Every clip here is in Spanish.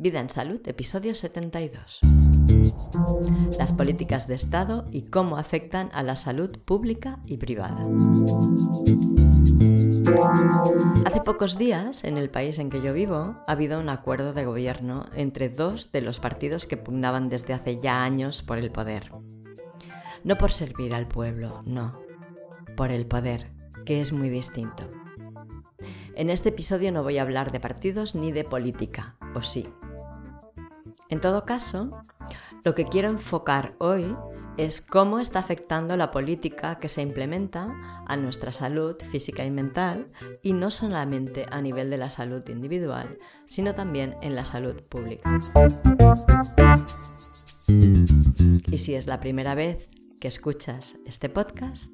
Vida en Salud, episodio 72. Las políticas de Estado y cómo afectan a la salud pública y privada. Hace pocos días, en el país en que yo vivo, ha habido un acuerdo de gobierno entre dos de los partidos que pugnaban desde hace ya años por el poder. No por servir al pueblo, no, por el poder, que es muy distinto. En este episodio no voy a hablar de partidos ni de política, o sí. En todo caso, lo que quiero enfocar hoy es cómo está afectando la política que se implementa a nuestra salud física y mental, y no solamente a nivel de la salud individual, sino también en la salud pública. Y si es la primera vez que escuchas este podcast,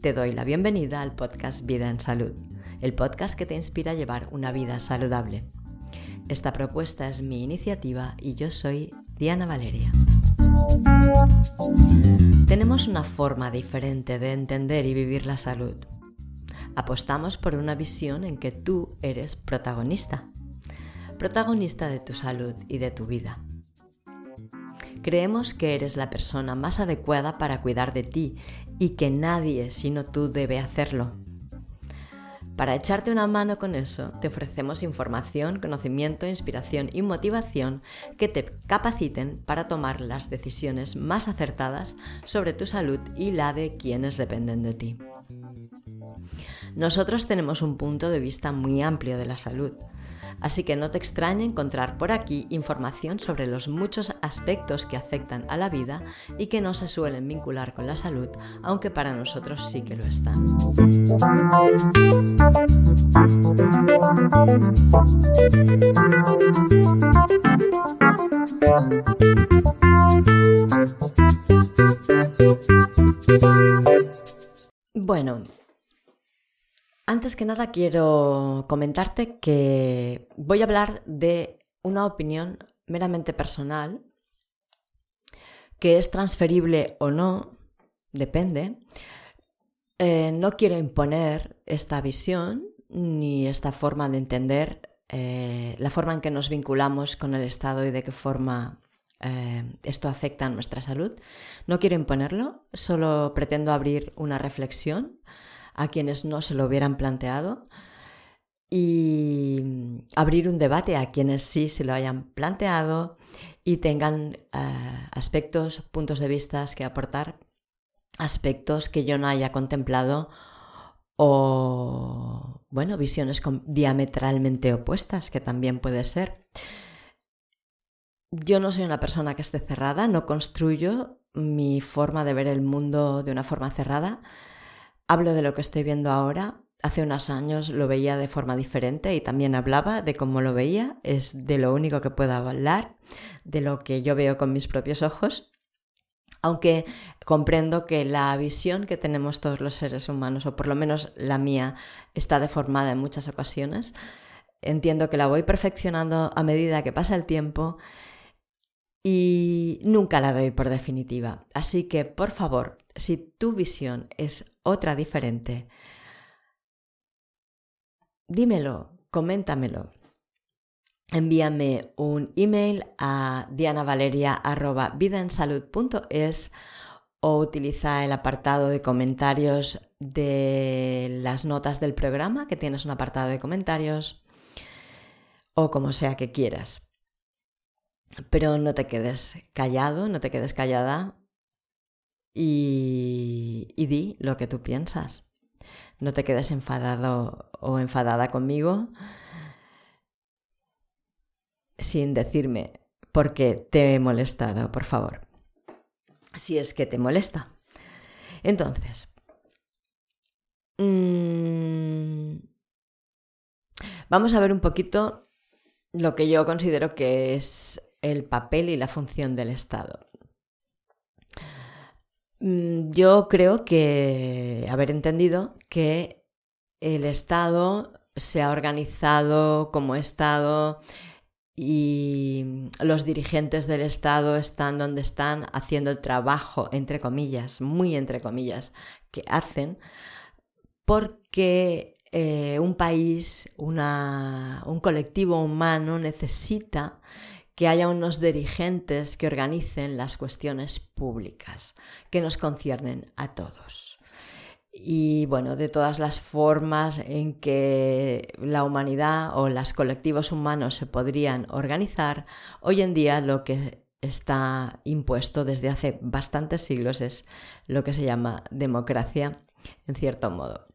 te doy la bienvenida al podcast Vida en Salud el podcast que te inspira a llevar una vida saludable. Esta propuesta es mi iniciativa y yo soy Diana Valeria. Tenemos una forma diferente de entender y vivir la salud. Apostamos por una visión en que tú eres protagonista, protagonista de tu salud y de tu vida. Creemos que eres la persona más adecuada para cuidar de ti y que nadie sino tú debe hacerlo. Para echarte una mano con eso, te ofrecemos información, conocimiento, inspiración y motivación que te capaciten para tomar las decisiones más acertadas sobre tu salud y la de quienes dependen de ti. Nosotros tenemos un punto de vista muy amplio de la salud así que no te extrañe encontrar por aquí información sobre los muchos aspectos que afectan a la vida y que no se suelen vincular con la salud, aunque para nosotros sí que lo están. Bueno, antes que nada quiero comentarte que voy a hablar de una opinión meramente personal, que es transferible o no, depende. Eh, no quiero imponer esta visión ni esta forma de entender eh, la forma en que nos vinculamos con el Estado y de qué forma eh, esto afecta a nuestra salud. No quiero imponerlo, solo pretendo abrir una reflexión a quienes no se lo hubieran planteado y abrir un debate a quienes sí se lo hayan planteado y tengan eh, aspectos, puntos de vista que aportar, aspectos que yo no haya contemplado o, bueno, visiones diametralmente opuestas, que también puede ser. Yo no soy una persona que esté cerrada, no construyo mi forma de ver el mundo de una forma cerrada, Hablo de lo que estoy viendo ahora. Hace unos años lo veía de forma diferente y también hablaba de cómo lo veía. Es de lo único que puedo hablar, de lo que yo veo con mis propios ojos. Aunque comprendo que la visión que tenemos todos los seres humanos, o por lo menos la mía, está deformada en muchas ocasiones, entiendo que la voy perfeccionando a medida que pasa el tiempo y nunca la doy por definitiva. Así que, por favor, si tu visión es otra diferente, dímelo, coméntamelo. Envíame un email a dianavaleria.vidaensalud.es o utiliza el apartado de comentarios de las notas del programa, que tienes un apartado de comentarios, o como sea que quieras. Pero no te quedes callado, no te quedes callada y, di lo que tú piensas. No te quedes enfadado o enfadada conmigo sin decirme por qué te he molestado, por favor. Si es que te molesta. Entonces, mm, vamos a ver un poquito lo que yo considero que es el papel y la función del Estado. Mm, yo creo que haber entendido que el Estado se ha organizado como Estado y los dirigentes del Estado están donde están haciendo el trabajo, entre comillas, muy entre comillas, que hacen, porque eh, un país, un colectivo humano necesita que haya unos dirigentes que organicen las cuestiones públicas que nos conciernen a todos. Y bueno, de todas las formas en que la humanidad o los colectivos humanos se podrían organizar, hoy en día lo que está impuesto desde hace bastantes siglos es lo que se llama democracia, en cierto modo.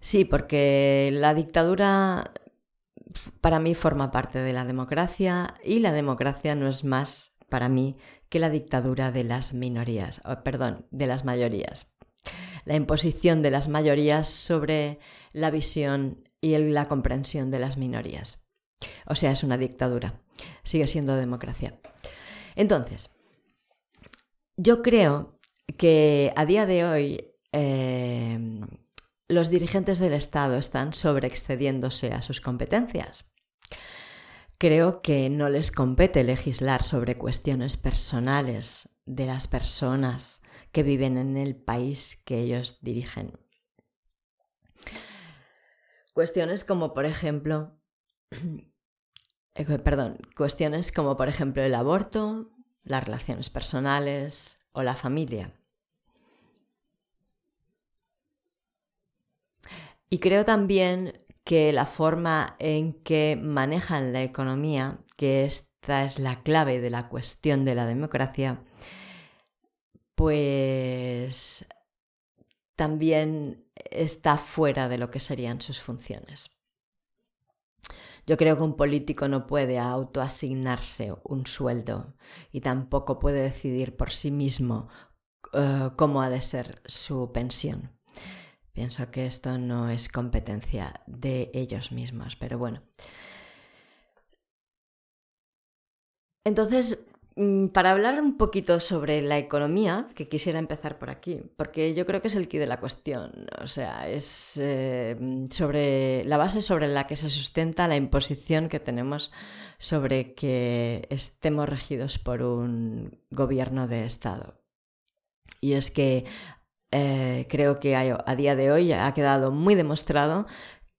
Sí, porque la dictadura para mí forma parte de la democracia y la democracia no es más para mí que la dictadura de las minorías, perdón, de las mayorías. La imposición de las mayorías sobre la visión y la comprensión de las minorías. O sea, es una dictadura. Sigue siendo democracia. Entonces, yo creo que a día de hoy eh, los dirigentes del Estado están sobreexcediéndose a sus competencias. Creo que no les compete legislar sobre cuestiones personales de las personas que viven en el país que ellos dirigen. Cuestiones como, por ejemplo, eh, perdón, cuestiones como, por ejemplo, el aborto, las relaciones personales o la familia. Y creo también que la forma en que manejan la economía, que esta es la clave de la cuestión de la democracia, pues también está fuera de lo que serían sus funciones. Yo creo que un político no puede autoasignarse un sueldo y tampoco puede decidir por sí mismo eh, cómo ha de ser su pensión. Pienso que esto no es competencia de ellos mismos, pero bueno. Entonces, mm, para hablar un poquito sobre la economía, que quisiera empezar por aquí, porque yo creo que es el quid de la cuestión, o sea, es eh, sobre la base sobre la que se sustenta la imposición que tenemos sobre que estemos regidos por un gobierno de Estado. Y es que eh, creo que a, día de hoy ha quedado muy demostrado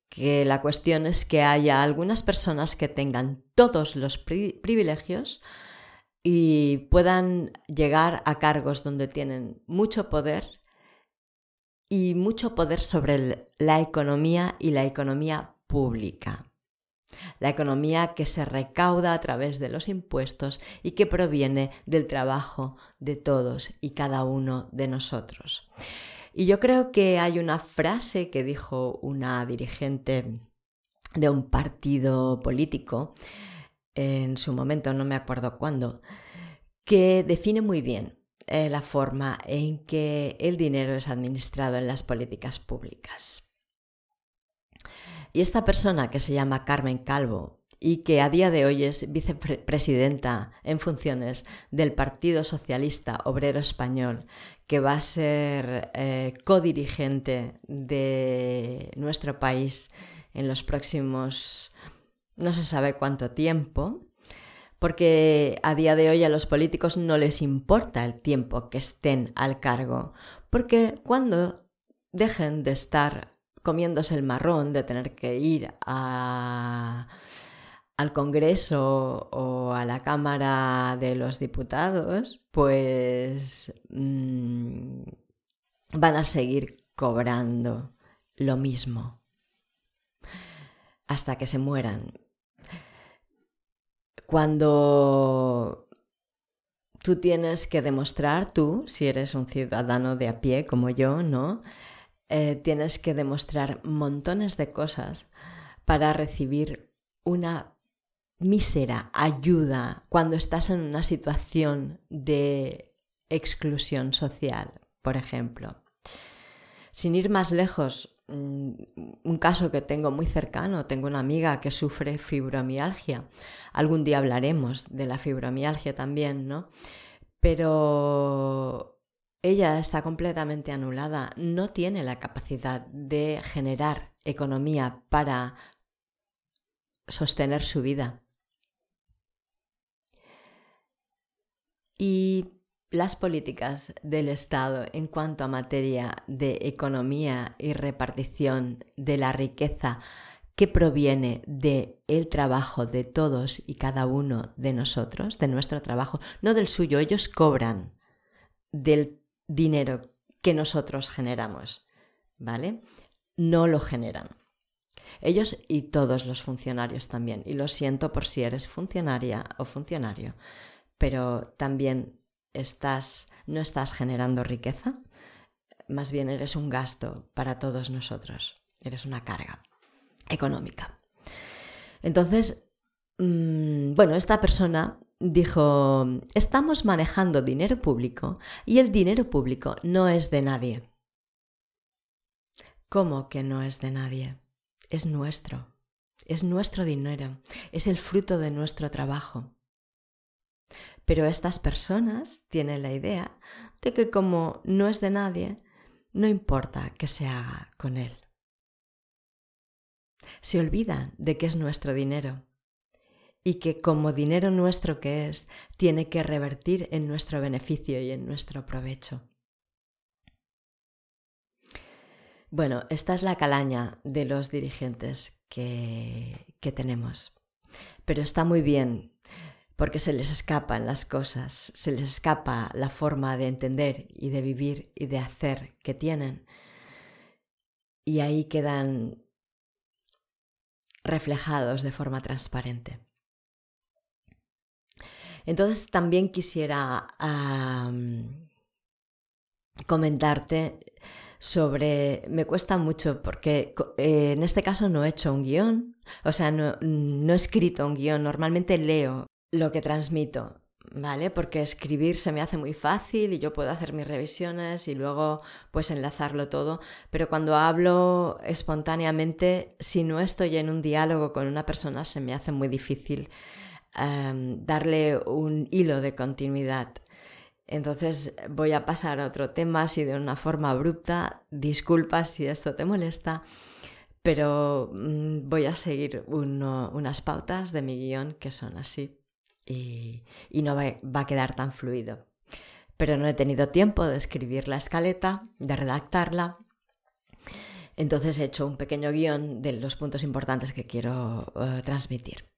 que la cuestión es que haya algunas personas que tengan todos los privilegios y puedan llegar a cargos donde tienen mucho poder y mucho poder sobre la economía y la economía pública la economía que se recauda a través de los impuestos y que proviene del trabajo de todos y cada uno de nosotros. Y yo creo que hay una frase que dijo una dirigente de un partido político, en su momento, no me acuerdo cuándo, que define muy bien eh, la forma en que el dinero es administrado en las políticas públicas. Y esta persona que se llama Carmen Calvo y que a día de hoy es vicepresidenta en funciones del Partido Socialista Obrero Español, que va a ser eh, codirigente de nuestro país en los próximos no se sabe cuánto tiempo, porque a día de hoy a los políticos no les importa el tiempo que estén al cargo, porque cuando dejen de estar comiéndose el marrón de tener que ir al Congreso o a la Cámara de los Diputados, pues mm, van a seguir cobrando lo mismo hasta que se mueran. Cuando tú tienes que demostrar, tú, si eres un ciudadano de a pie como yo, ¿no? Eh, tienes que demostrar montones de cosas para recibir una mísera ayuda cuando estás en una situación de exclusión social, por ejemplo. Sin ir más lejos, mm, un caso que tengo muy cercano, tengo una amiga que sufre fibromialgia. Algún día hablaremos de la fibromialgia también, ¿no? Pero ella está completamente anulada, no tiene la capacidad de generar economía para sostener su vida. Y las políticas del Estado en cuanto a materia de economía y repartición de la riqueza que proviene de el trabajo de todos y cada uno de nosotros, de nuestro trabajo, no del suyo, ellos cobran del dinero que nosotros generamos, ¿vale? No lo generan. Ellos y todos los funcionarios también. Y lo siento por si eres funcionaria o funcionario, pero también estás, no estás generando riqueza, más bien eres un gasto para todos nosotros, eres una carga económica. Entonces, mm, bueno, esta persona dijo, estamos manejando dinero público y el dinero público no es de nadie. ¿Cómo que no es de nadie? Es nuestro, es nuestro dinero, es el fruto de nuestro trabajo. Pero estas personas tienen la idea de que como no es de nadie, no importa que se haga con él. Se olvidan de que es nuestro dinero y que como dinero nuestro que es, tiene que revertir en nuestro beneficio y en nuestro provecho. Bueno, esta es la calaña de los dirigentes que, que tenemos. Pero está muy bien porque se les escapan las cosas, se les escapa la forma de entender y de vivir y de hacer que tienen. Y ahí quedan reflejados de forma transparente. Entonces también quisiera comentarte sobre... Me cuesta mucho porque eh, en este caso no he hecho un guion, o sea, no, no he escrito un guion, normalmente leo lo que transmito, ¿vale? Porque escribir se me hace muy fácil y yo puedo hacer mis revisiones y luego pues enlazarlo todo, pero cuando hablo espontáneamente, si no estoy en un diálogo con una persona, se me hace muy difícil em, darle un hilo de continuidad. Entonces voy a pasar a otro tema así de una forma abrupta. Disculpa si esto te molesta, pero mm, voy a seguir unas pautas de mi guion que son así y, no va, a quedar tan fluido. Pero no he tenido tiempo de escribir la escaleta, de redactarla. Entonces he hecho un pequeño guion de los puntos importantes que quiero eh, transmitir.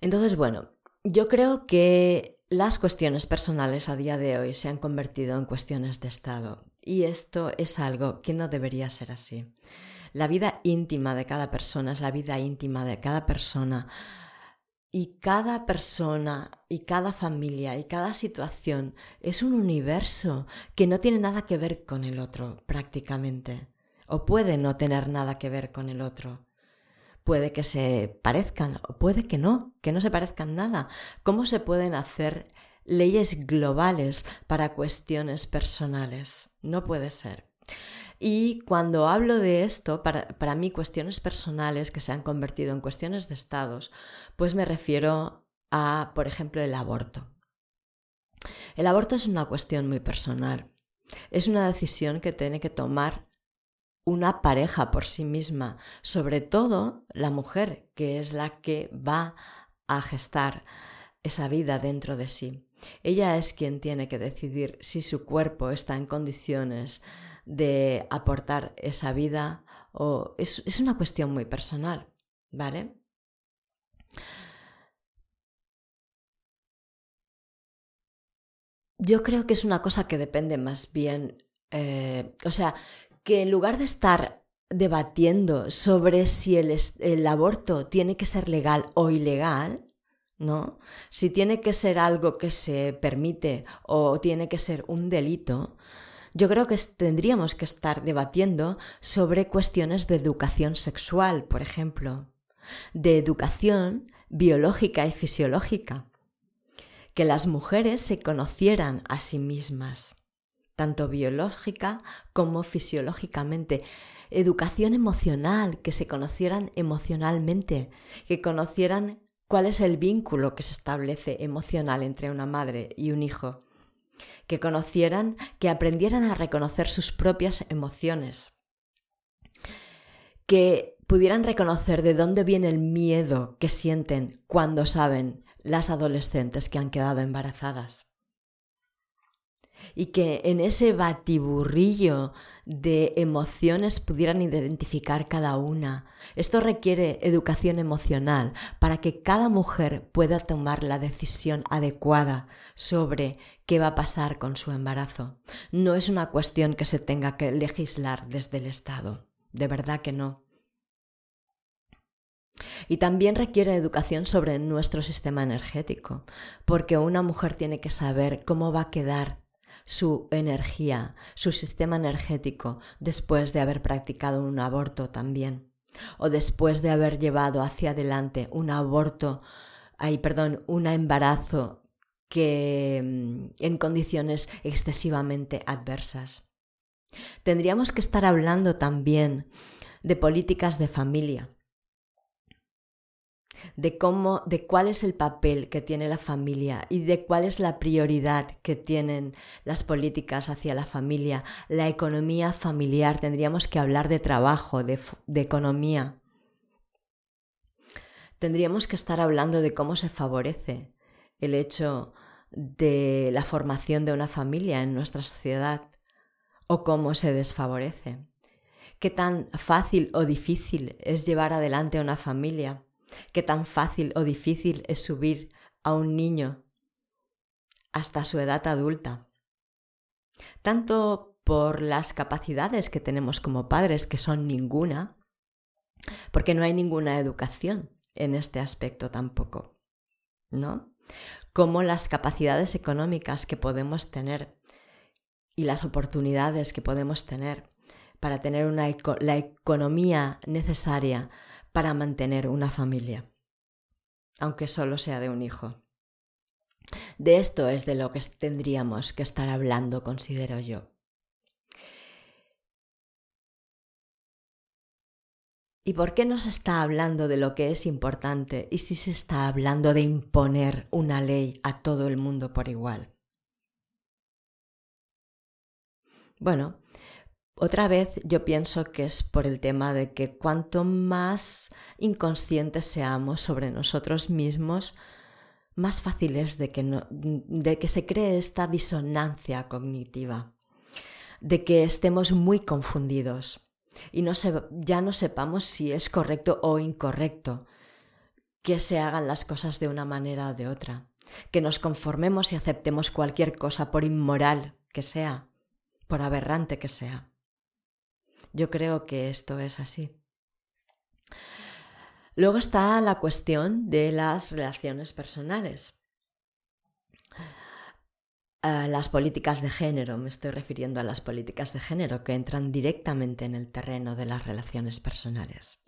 Entonces, bueno, yo creo que las cuestiones personales a día de hoy se han convertido en cuestiones de Estado y esto es algo que no debería ser así. La vida íntima de cada persona es la vida íntima de cada persona y cada persona y cada familia y cada situación es un universo que no tiene nada que ver con el otro prácticamente. O puede no tener nada que ver con el otro. Puede que se parezcan o puede que no, que no se parezcan nada. ¿Cómo se pueden hacer leyes globales para cuestiones personales? No puede ser. Y cuando hablo de esto, para, mí cuestiones personales que se han convertido en cuestiones de estados, pues me refiero a, por ejemplo, el aborto. El aborto es una cuestión muy personal. Es una decisión que tiene que tomar una pareja por sí misma, sobre todo la mujer, que es la que va a gestar esa vida dentro de sí. Ella es quien tiene que decidir si su cuerpo está en condiciones de aportar esa vida o es, es una cuestión muy personal, ¿vale? Yo creo que es una cosa que depende más bien, eh, o sea, que en lugar de estar debatiendo sobre si el, el, aborto tiene que ser legal o ilegal, ¿no? Si tiene que ser algo que se permite o tiene que ser un delito, yo creo que tendríamos que estar debatiendo sobre cuestiones de educación sexual, por ejemplo, de educación biológica y fisiológica, que las mujeres se conocieran a sí mismas, tanto biológica como fisiológicamente, educación emocional, que se conocieran emocionalmente, que conocieran cuál es el vínculo que se establece emocional entre una madre y un hijo, que conocieran, que aprendieran a reconocer sus propias emociones, que pudieran reconocer de dónde viene el miedo que sienten cuando saben las adolescentes que han quedado embarazadas y que en ese batiburrillo de emociones pudieran identificar cada una. Esto requiere educación emocional para que cada mujer pueda tomar la decisión adecuada sobre qué va a pasar con su embarazo. No es una cuestión que se tenga que legislar desde el Estado, de verdad que no. Y también requiere educación sobre nuestro sistema energético, porque una mujer tiene que saber cómo va a quedar su energía, su sistema energético, después de haber practicado un aborto también, o después de haber llevado hacia adelante un aborto, ay, perdón, un embarazo que mm, en condiciones excesivamente adversas. Tendríamos que estar hablando también de políticas de familia, de cómo, de cuál es el papel que tiene la familia y de cuál es la prioridad que tienen las políticas hacia la familia, la economía familiar. Tendríamos que hablar de trabajo, de, de economía. Tendríamos que estar hablando de cómo se favorece el hecho de la formación de una familia en nuestra sociedad o cómo se desfavorece. ¿Qué tan fácil o difícil es llevar adelante una familia? Qué tan fácil o difícil es subir a un niño hasta su edad adulta. Tanto por las capacidades que tenemos como padres, que son ninguna, porque no hay ninguna educación en este aspecto tampoco, ¿no? Como las capacidades económicas que podemos tener y las oportunidades que podemos tener para tener una la economía necesaria para mantener una familia, aunque solo sea de un hijo. De esto es de lo que tendríamos que estar hablando, considero yo. ¿Y por qué no se está hablando de lo que es importante y si se está hablando de imponer una ley a todo el mundo por igual? Bueno, otra vez yo pienso que es por el tema de que cuanto más inconscientes seamos sobre nosotros mismos, más fácil es de que, se cree esta disonancia cognitiva, de que estemos muy confundidos y ya no sepamos si es correcto o incorrecto que se hagan las cosas de una manera o de otra, que nos conformemos y aceptemos cualquier cosa por inmoral que sea, por aberrante que sea. Yo creo que esto es así. Luego está la cuestión de las relaciones personales. las políticas de género, me estoy refiriendo a las políticas de género que entran directamente en el terreno de las relaciones personales.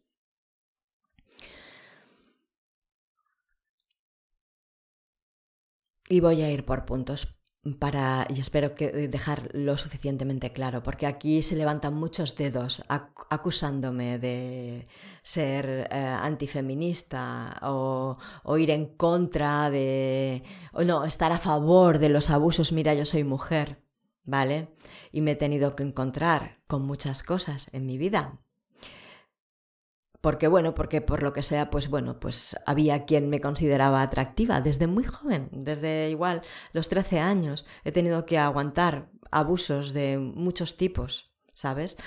Y voy a ir por puntos para, y espero que eh, dejar lo suficientemente claro, porque aquí se levantan muchos dedos acusándome de ser eh, antifeminista o, o, ir en contra de, o no, estar a favor de los abusos. Mira, yo soy mujer, ¿vale? Y me he tenido que encontrar con muchas cosas en mi vida porque bueno, porque por lo que sea, pues bueno, pues había quien me consideraba atractiva desde muy joven, desde igual los 13 años, he tenido que aguantar abusos de muchos tipos, ¿sabes?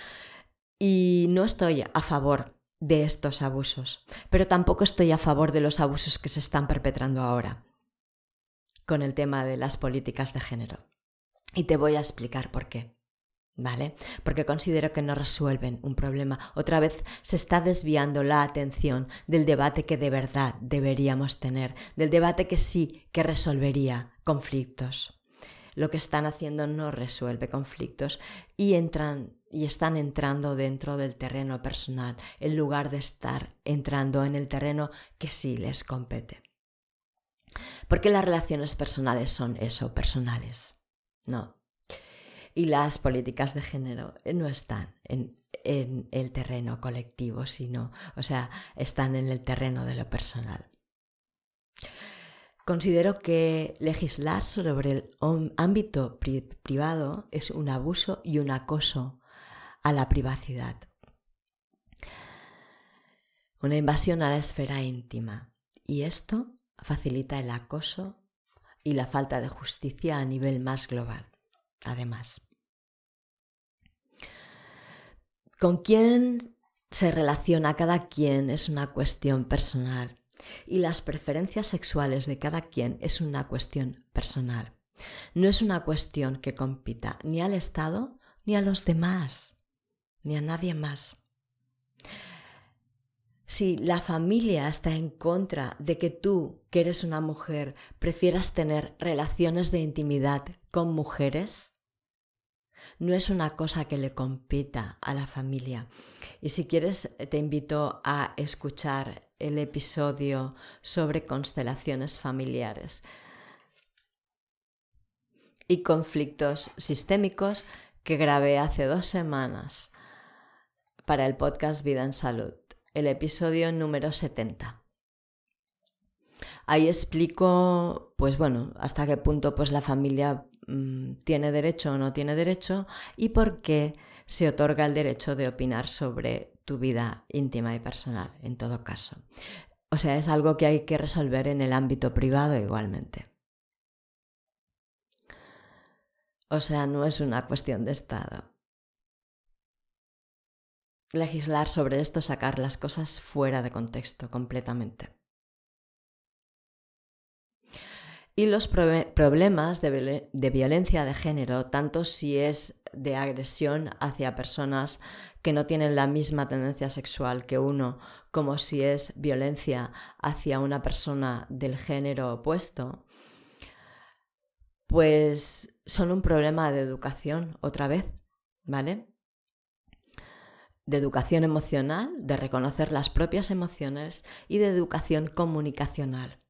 Y no estoy a favor de estos abusos, pero tampoco estoy a favor de los abusos que se están perpetrando ahora con el tema de las políticas de género. Y te voy a explicar por qué. ¿Vale? Porque considero que no resuelven un problema. Otra vez se está desviando la atención del debate que de verdad deberíamos tener, del debate que sí que resolvería conflictos. Lo que están haciendo no resuelve conflictos y entran y están entrando dentro del terreno personal en lugar de estar entrando en el terreno que sí les compete. Porque las relaciones personales son eso, personales. No, y las políticas de género no están en, el terreno colectivo, sino, o sea, están en el terreno de lo personal. Considero que legislar sobre el ámbito privado es un abuso y un acoso a la privacidad. Una invasión a la esfera íntima. Y esto facilita el acoso y la falta de justicia a nivel más global, además. ¿Con quién se relaciona cada quien es una cuestión personal y las preferencias sexuales de cada quien es una cuestión personal. No es una cuestión que compita ni al Estado ni a los demás, ni a nadie más. Si la familia está en contra de que tú, que eres una mujer, prefieras tener relaciones de intimidad con mujeres, no es una cosa que le compita a la familia. Y si quieres, te invito a escuchar el episodio sobre constelaciones familiares y conflictos sistémicos que grabé hace dos semanas para el podcast Vida en Salud, el episodio número 70. Ahí explico, pues bueno, hasta qué punto pues la familia tiene derecho o no tiene derecho y por qué se otorga el derecho de opinar sobre tu vida íntima y personal, en todo caso. O sea, es algo que hay que resolver en el ámbito privado igualmente. O sea, no es una cuestión de Estado. Legislar sobre esto, sacar las cosas fuera de contexto completamente. Y los problemas de, violencia de género, tanto si es de agresión hacia personas que no tienen la misma tendencia sexual que uno, como si es violencia hacia una persona del género opuesto, pues son un problema de educación otra vez, ¿vale? De educación emocional, de reconocer las propias emociones y de educación comunicacional,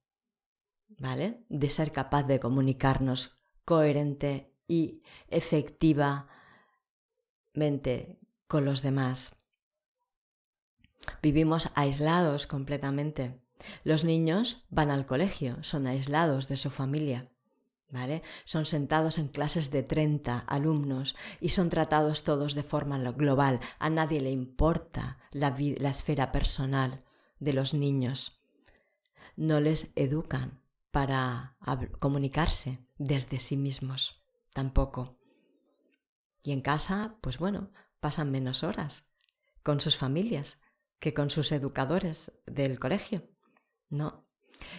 ¿vale? De ser capaz de comunicarnos coherente y efectivamente con los demás. Vivimos aislados completamente. Los niños van al colegio, son aislados de su familia. ¿Vale? Son sentados en clases de 30 alumnos y son tratados todos de forma global. A nadie le importa la, la esfera personal de los niños. No les educan para comunicarse desde sí mismos, tampoco. Y en casa, pues bueno, pasan menos horas con sus familias que con sus educadores del colegio. No,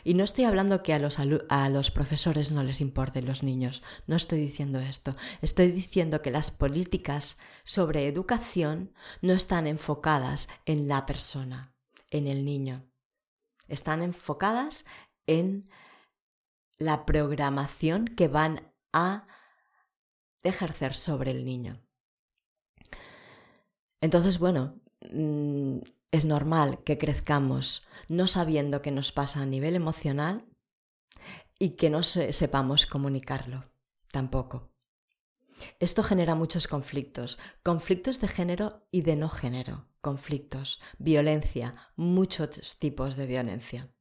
y no estoy hablando que a los, a los profesores no les importen los niños, no estoy diciendo esto, estoy diciendo que las políticas sobre educación no están enfocadas en la persona, en el niño, están enfocadas en la programación que van a ejercer sobre el niño. Entonces, bueno, mm, es normal que crezcamos no sabiendo qué nos pasa a nivel emocional y que no sepamos comunicarlo tampoco. Esto genera muchos conflictos, conflictos de género y de no género, conflictos, violencia, muchos tipos de violencia.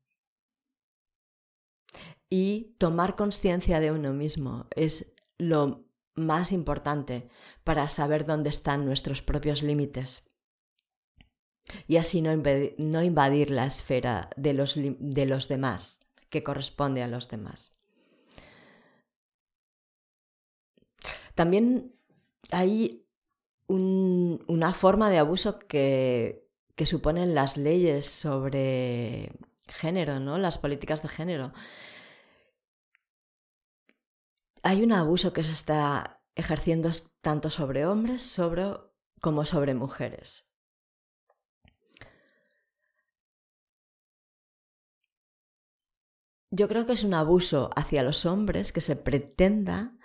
Y tomar conciencia de uno mismo es lo más importante para saber dónde están nuestros propios límites y así no invadir, la esfera de los, de los demás, que corresponde a los demás. También hay una forma de abuso que, que suponen las leyes sobre género, ¿no? Las políticas de género. Hay un abuso que se está ejerciendo tanto sobre hombres sobre, como sobre mujeres. Yo creo que es un abuso hacia los hombres que se pretenda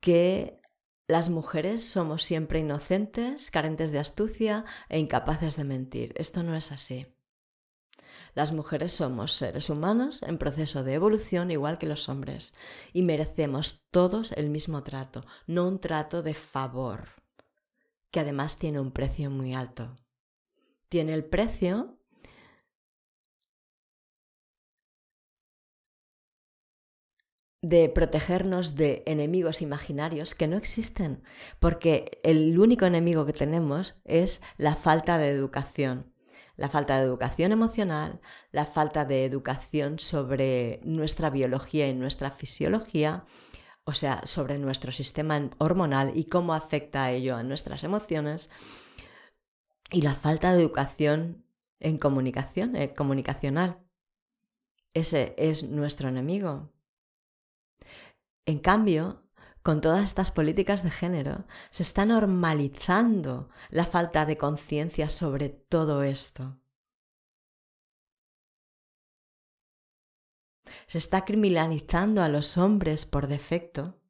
que las mujeres somos siempre inocentes, carentes de astucia e incapaces de mentir. Esto no es así. Las mujeres somos seres humanos en proceso de evolución igual que los hombres y merecemos todos el mismo trato, no un trato de favor, que además tiene un precio muy alto. Tiene el precio de protegernos de enemigos imaginarios que no existen, porque el único enemigo que tenemos es la falta de educación. La falta de educación emocional, la falta de educación sobre nuestra biología y nuestra fisiología, o sea, sobre nuestro sistema hormonal y cómo afecta a ello a nuestras emociones, y la falta de educación en comunicación, eh, comunicacional. Ese es nuestro enemigo. En cambio, con todas estas políticas de género, se está normalizando la falta de conciencia sobre todo esto. Se está criminalizando a los hombres por defecto,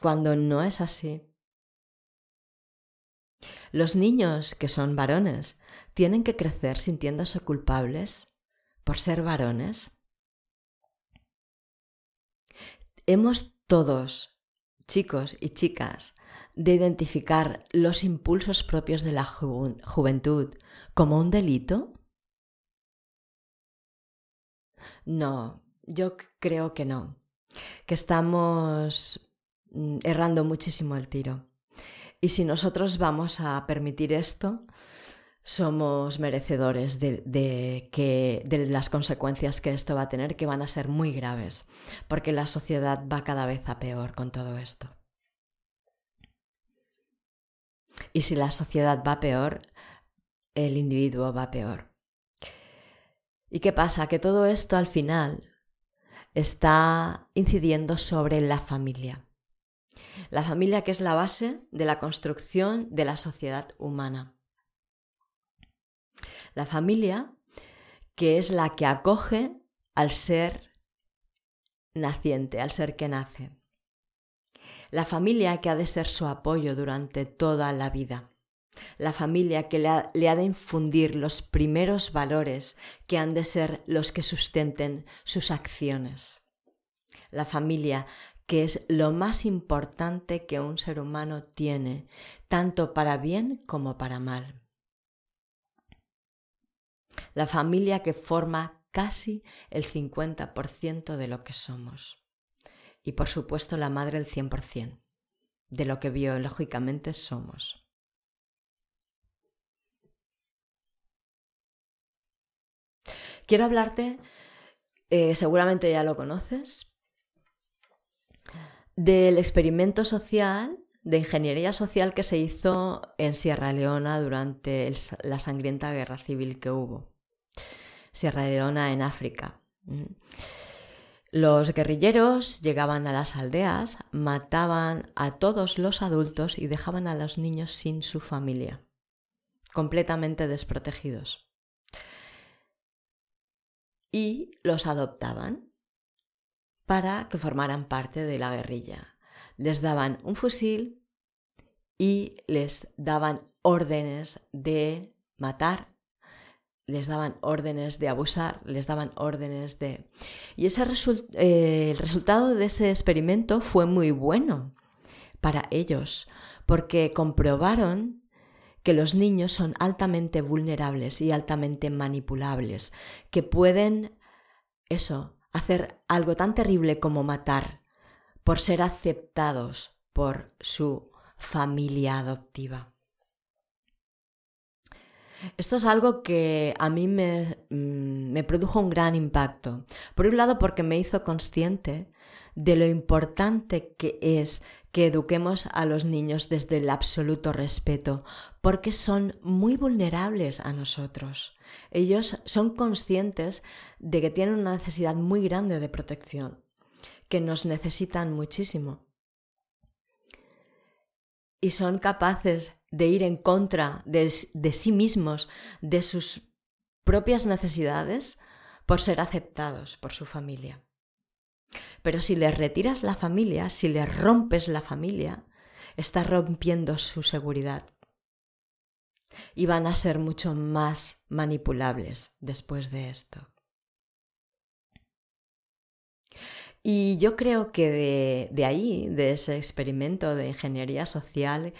cuando no es así. Los niños que son varones tienen que crecer sintiéndose culpables por ser varones. Hemos todos, chicos y chicas, de identificar los impulsos propios de la juventud como un delito? No, yo creo que no, que estamos mm, errando muchísimo el tiro. Y si nosotros vamos a permitir esto, somos merecedores de, que, de las consecuencias que esto va a tener, que van a ser muy graves, porque la sociedad va cada vez a peor con todo esto. Y si la sociedad va peor, el individuo va peor. ¿Y qué pasa? Que todo esto al final está incidiendo sobre la familia. La familia que es la base de la construcción de la sociedad humana. La familia que es la que acoge al ser naciente, al ser que nace. La familia que ha de ser su apoyo durante toda la vida. La familia que le ha, de infundir los primeros valores que han de ser los que sustenten sus acciones. La familia que es lo más importante que un ser humano tiene, tanto para bien como para mal. La familia que forma casi el 50% de lo que somos. Y por supuesto la madre el 100% de lo que biológicamente somos. Quiero hablarte, eh, seguramente ya lo conoces, del experimento social de ingeniería social que se hizo en Sierra Leona durante la sangrienta guerra civil que hubo. Sierra Leona en África. Mm. Los guerrilleros llegaban a las aldeas, mataban a todos los adultos y dejaban a los niños sin su familia, completamente desprotegidos. Y los adoptaban para que formaran parte de la guerrilla. Les daban un fusil y les daban órdenes de matar, les daban órdenes de abusar, les daban órdenes de... Y ese eh, el resultado de ese experimento fue muy bueno para ellos, porque comprobaron que los niños son altamente vulnerables y altamente manipulables, que pueden, eso, hacer algo tan terrible como matar por ser aceptados por su familia adoptiva. Esto es algo que a mí me, mm, me, produjo un gran impacto. Por un lado porque me hizo consciente de lo importante que es que eduquemos a los niños desde el absoluto respeto, porque son muy vulnerables a nosotros. Ellos son conscientes de que tienen una necesidad muy grande de protección, que nos necesitan muchísimo. Y son capaces de ir en contra de, sí mismos, de sus propias necesidades, por ser aceptados por su familia. Pero si les retiras la familia, si les rompes la familia, estás rompiendo su seguridad. Y van a ser mucho más manipulables después de esto. Y yo creo que de, de, ahí, de ese experimento de ingeniería social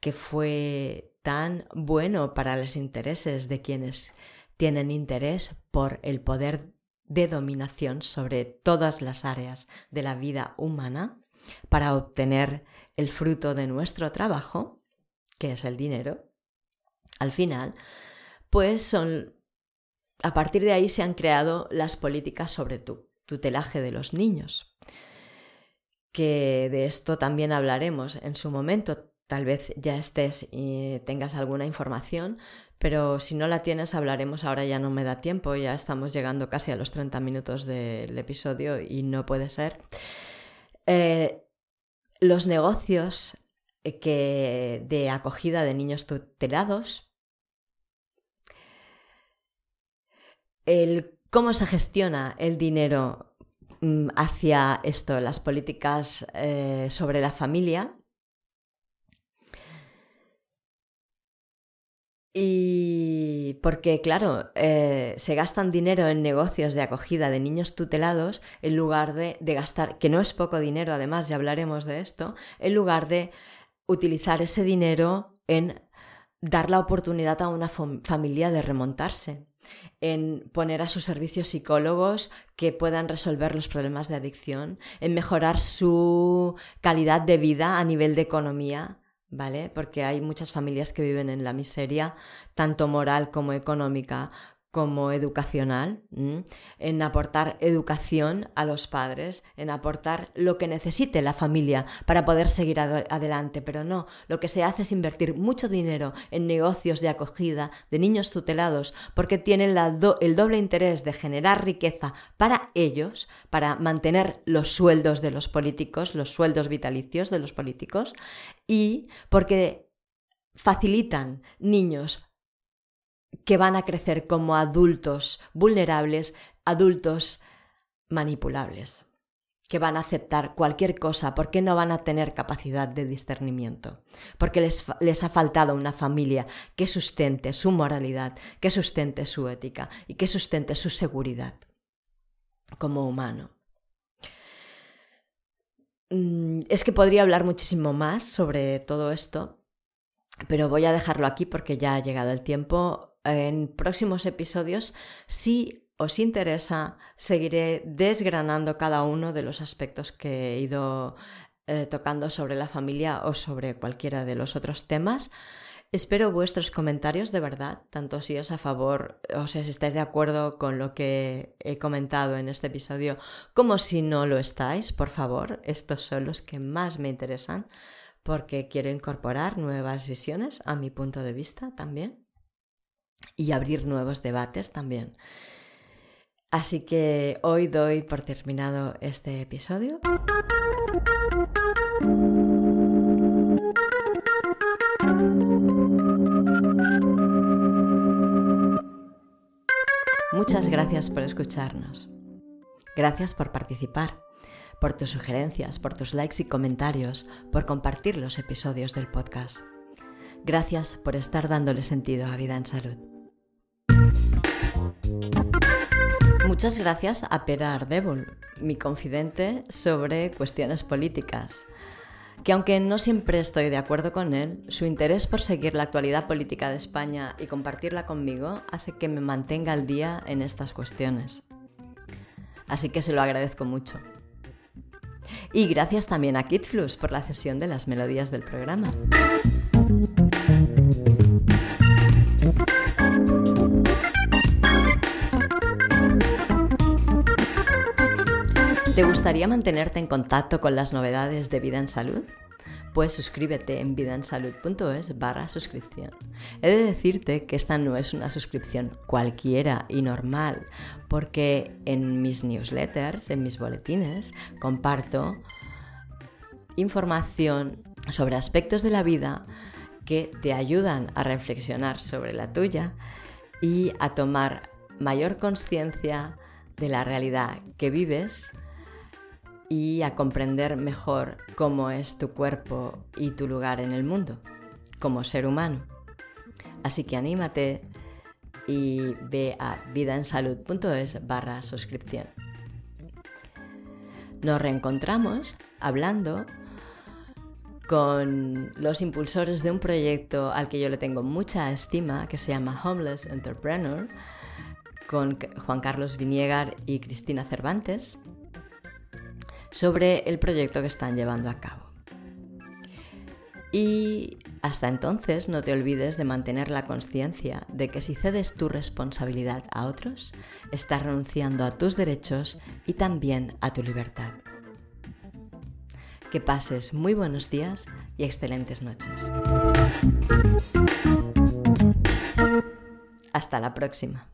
que fue tan bueno para los intereses de quienes tienen interés por el poder de dominación sobre todas las áreas de la vida humana para obtener el fruto de nuestro trabajo, que es el dinero, al final, pues son, a partir de ahí se han creado las políticas sobre tu tutelaje de los niños, que de esto también hablaremos en su momento. Tal vez ya estés y tengas alguna información, pero si no la tienes hablaremos ahora ya no me da tiempo, ya estamos llegando casi a los 30 minutos del episodio y no puede ser. Eh, los negocios que de acogida de niños tutelados, el cómo se gestiona el dinero mm, hacia esto, las políticas eh, sobre la familia, Y porque, claro, eh, se gastan dinero en negocios de acogida de niños tutelados en lugar de, de, gastar, que no es poco dinero, además ya hablaremos de esto, en lugar de utilizar ese dinero en dar la oportunidad a una familia de remontarse, en poner a su servicio psicólogos que puedan resolver los problemas de adicción, en mejorar su calidad de vida a nivel de economía ¿vale? Porque hay muchas familias que viven en la miseria, tanto moral como económica, como educacional, en aportar educación a los padres, en aportar lo que necesite la familia para poder seguir adelante, pero no, lo que se hace es invertir mucho dinero en negocios de acogida de niños tutelados porque tienen el doble interés de generar riqueza para ellos, para mantener los sueldos de los políticos, los sueldos vitalicios de los políticos, y porque facilitan niños que van a crecer como adultos vulnerables, adultos manipulables, que van a aceptar cualquier cosa porque no van a tener capacidad de discernimiento, porque les, les, ha faltado una familia que sustente su moralidad, que sustente su ética y que sustente su seguridad como humano. Mm, es que podría hablar muchísimo más sobre todo esto, pero voy a dejarlo aquí porque ya ha llegado el tiempo en próximos episodios, si os interesa, seguiré desgranando cada uno de los aspectos que he ido eh, tocando sobre la familia o sobre cualquiera de los otros temas. Espero vuestros comentarios de verdad, tanto si es a favor o si estáis de acuerdo con lo que he comentado en este episodio, como si no lo estáis, por favor, estos son los que más me interesan porque quiero incorporar nuevas visiones a mi punto de vista también y abrir nuevos debates también. Así que hoy doy por terminado este episodio. Muchas gracias por escucharnos. Gracias por participar, por tus sugerencias, por tus likes y comentarios, por compartir los episodios del podcast. Gracias por estar dándole sentido a Vida en Salud. Muchas gracias a Pera Ardebol, mi confidente sobre cuestiones políticas, que aunque no siempre estoy de acuerdo con él, su interés por seguir la actualidad política de España y compartirla conmigo hace que me mantenga al día en estas cuestiones. Así que se lo agradezco mucho. Y gracias también a Kitflus por la cesión de las melodías del programa. ¿Te gustaría mantenerte en contacto con las novedades de Vida en Salud? Pues suscríbete en vidaensalud.es barra suscripción. He de decirte que esta no es una suscripción cualquiera y normal, porque en mis newsletters, en mis boletines, comparto información sobre aspectos de la vida que te ayudan a reflexionar sobre la tuya y a tomar mayor conciencia de la realidad que vives y a comprender mejor cómo es tu cuerpo y tu lugar en el mundo como ser humano. Así que anímate y ve a vidaensalud.es barra suscripción. Nos reencontramos hablando con los impulsores de un proyecto al que yo le tengo mucha estima, que se llama Homeless Entrepreneur, con Juan Carlos Viniegar y Cristina Cervantes sobre el proyecto que están llevando a cabo. Y Hasta entonces no te olvides de mantener la conciencia de que si cedes tu responsabilidad a otros, estás renunciando a tus derechos y también a tu libertad. Que pases muy buenos días y excelentes noches. Hasta la próxima.